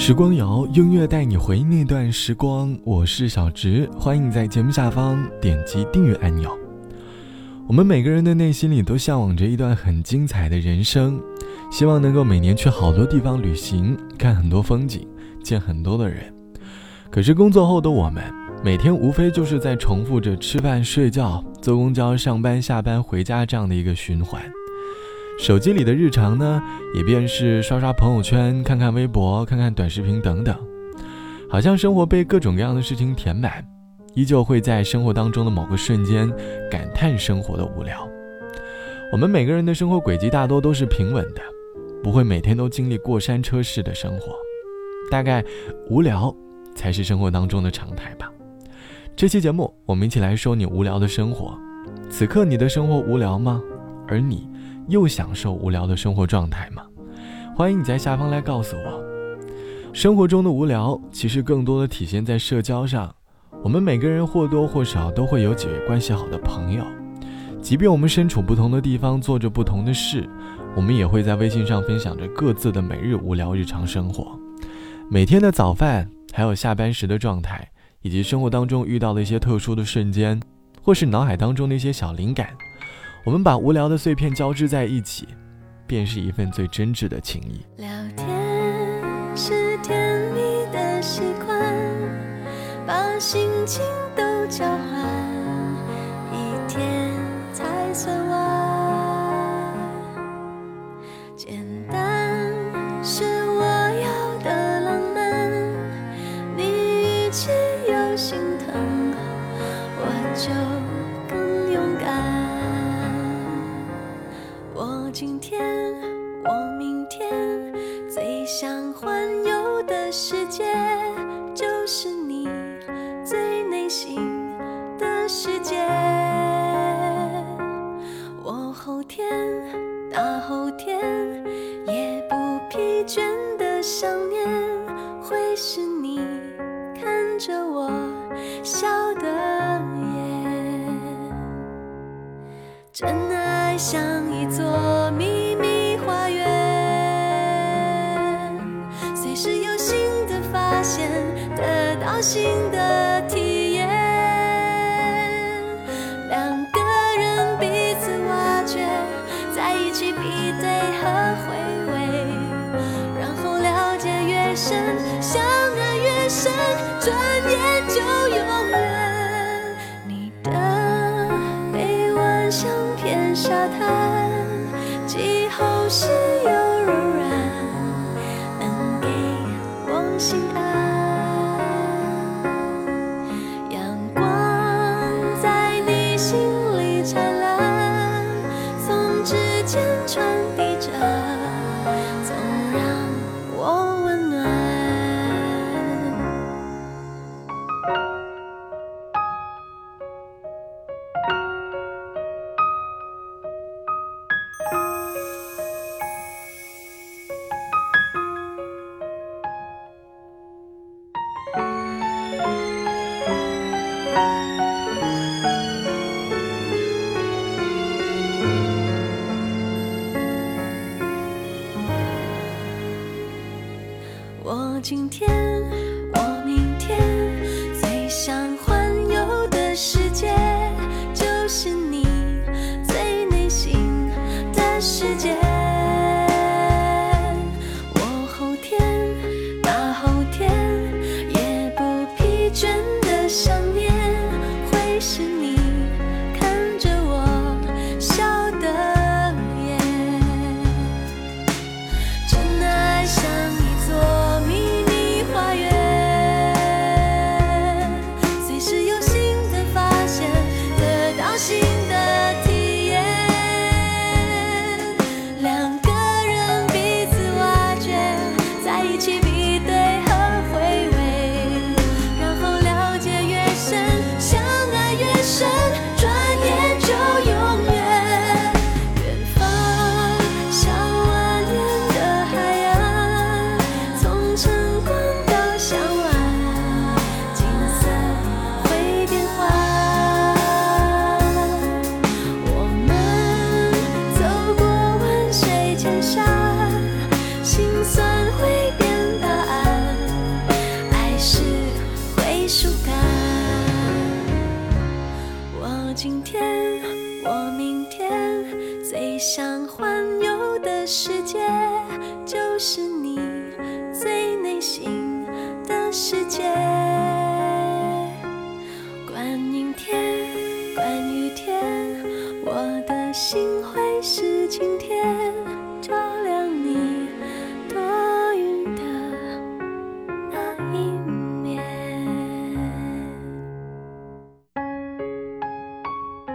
时光谣，音乐带你回忆那段时光。我是小直，欢迎在节目下方点击订阅按钮。我们每个人的内心里都向往着一段很精彩的人生，希望能够每年去好多地方旅行，看很多风景，见很多的人。可是工作后的我们，每天无非就是在重复着吃饭、睡觉、坐公交、上班、下班、回家这样的一个循环。手机里的日常呢，也便是刷刷朋友圈、看看微博、看看短视频等等，好像生活被各种各样的事情填满，依旧会在生活当中的某个瞬间感叹生活的无聊。我们每个人的生活轨迹大多都是平稳的，不会每天都经历过山车式的生活，大概无聊才是生活当中的常态吧。这期节目，我们一起来说你无聊的生活。此刻你的生活无聊吗？而你？又享受无聊的生活状态吗？欢迎你在下方来告诉我。生活中的无聊，其实更多的体现在社交上。我们每个人或多或少都会有几位关系好的朋友，即便我们身处不同的地方，做着不同的事，我们也会在微信上分享着各自的每日无聊日常生活。每天的早饭，还有下班时的状态，以及生活当中遇到的一些特殊的瞬间，或是脑海当中的一些小灵感。我们把无聊的碎片交织在一起，便是一份最真挚的情谊。聊天是甜蜜的习惯，把心情都交换，一天才算心的世界。我后天，大后天，也不疲倦的想念，会是你看着我笑的眼。真爱像一座秘密花园，随时有。新的发现，得到新的转眼就今天。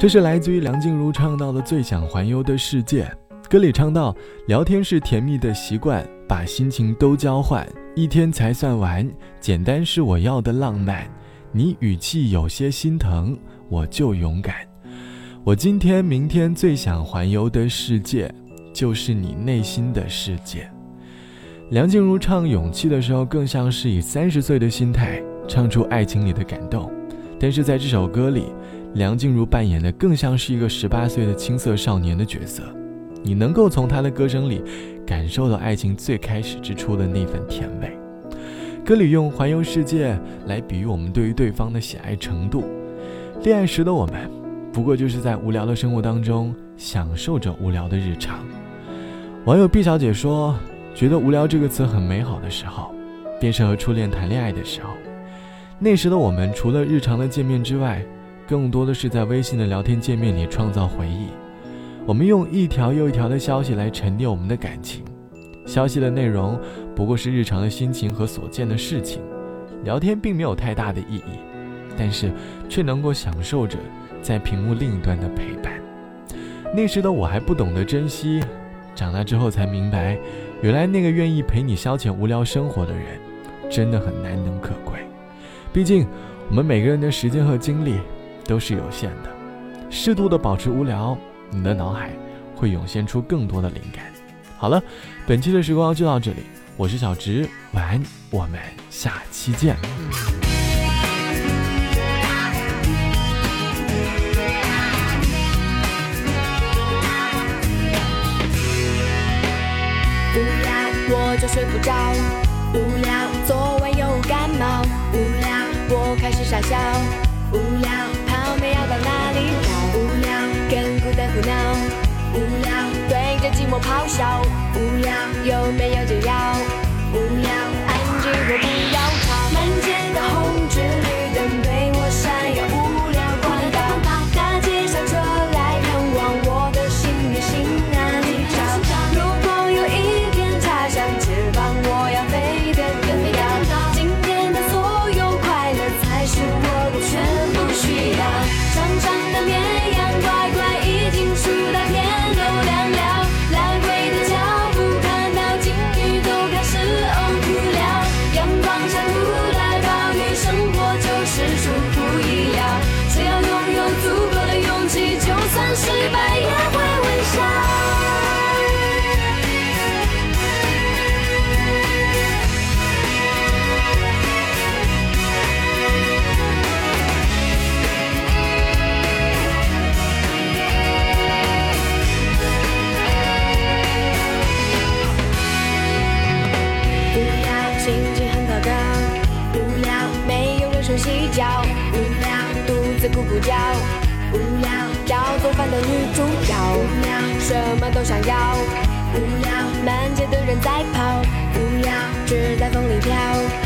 这是来自于梁静茹唱到的《最想环游的世界》。歌里唱到：“聊天是甜蜜的习惯，把心情都交换，一天才算完。简单是我要的浪漫。你语气有些心疼，我就勇敢。我今天、明天最想环游的世界，就是你内心的世界。”梁静茹唱《勇气》的时候，更像是以三十岁的心态唱出爱情里的感动，但是在这首歌里，梁静茹扮演的更像是一个十八岁的青涩少年的角色。你能够从他的歌声里感受到爱情最开始之初的那份甜味。歌里用环游世界来比喻我们对于对方的喜爱程度。恋爱时的我们，不过就是在无聊的生活当中享受着无聊的日常。网友毕小姐说：“觉得无聊这个词很美好的时候，便是和初恋谈恋爱的时候。那时的我们，除了日常的见面之外，更多的是在微信的聊天界面里创造回忆。”我们用一条又一条的消息来沉淀我们的感情，消息的内容不过是日常的心情和所见的事情，聊天并没有太大的意义，但是却能够享受着在屏幕另一端的陪伴。那时的我还不懂得珍惜，长大之后才明白，原来那个愿意陪你消遣无聊生活的人，真的很难能可贵。毕竟，我们每个人的时间和精力都是有限的，适度的保持无聊。你的脑海会涌现出更多的灵感。好了，本期的时光就到这里，我是小直，晚安，我们下期见。无聊我就睡不着，无聊昨晚又感冒，无聊我开始傻笑，咆哮，无聊有没有无聊，肚子咕咕叫。无聊，要做饭的女主角。无聊，什么都想要。无聊，满街的人在跑。无聊，纸在风里飘。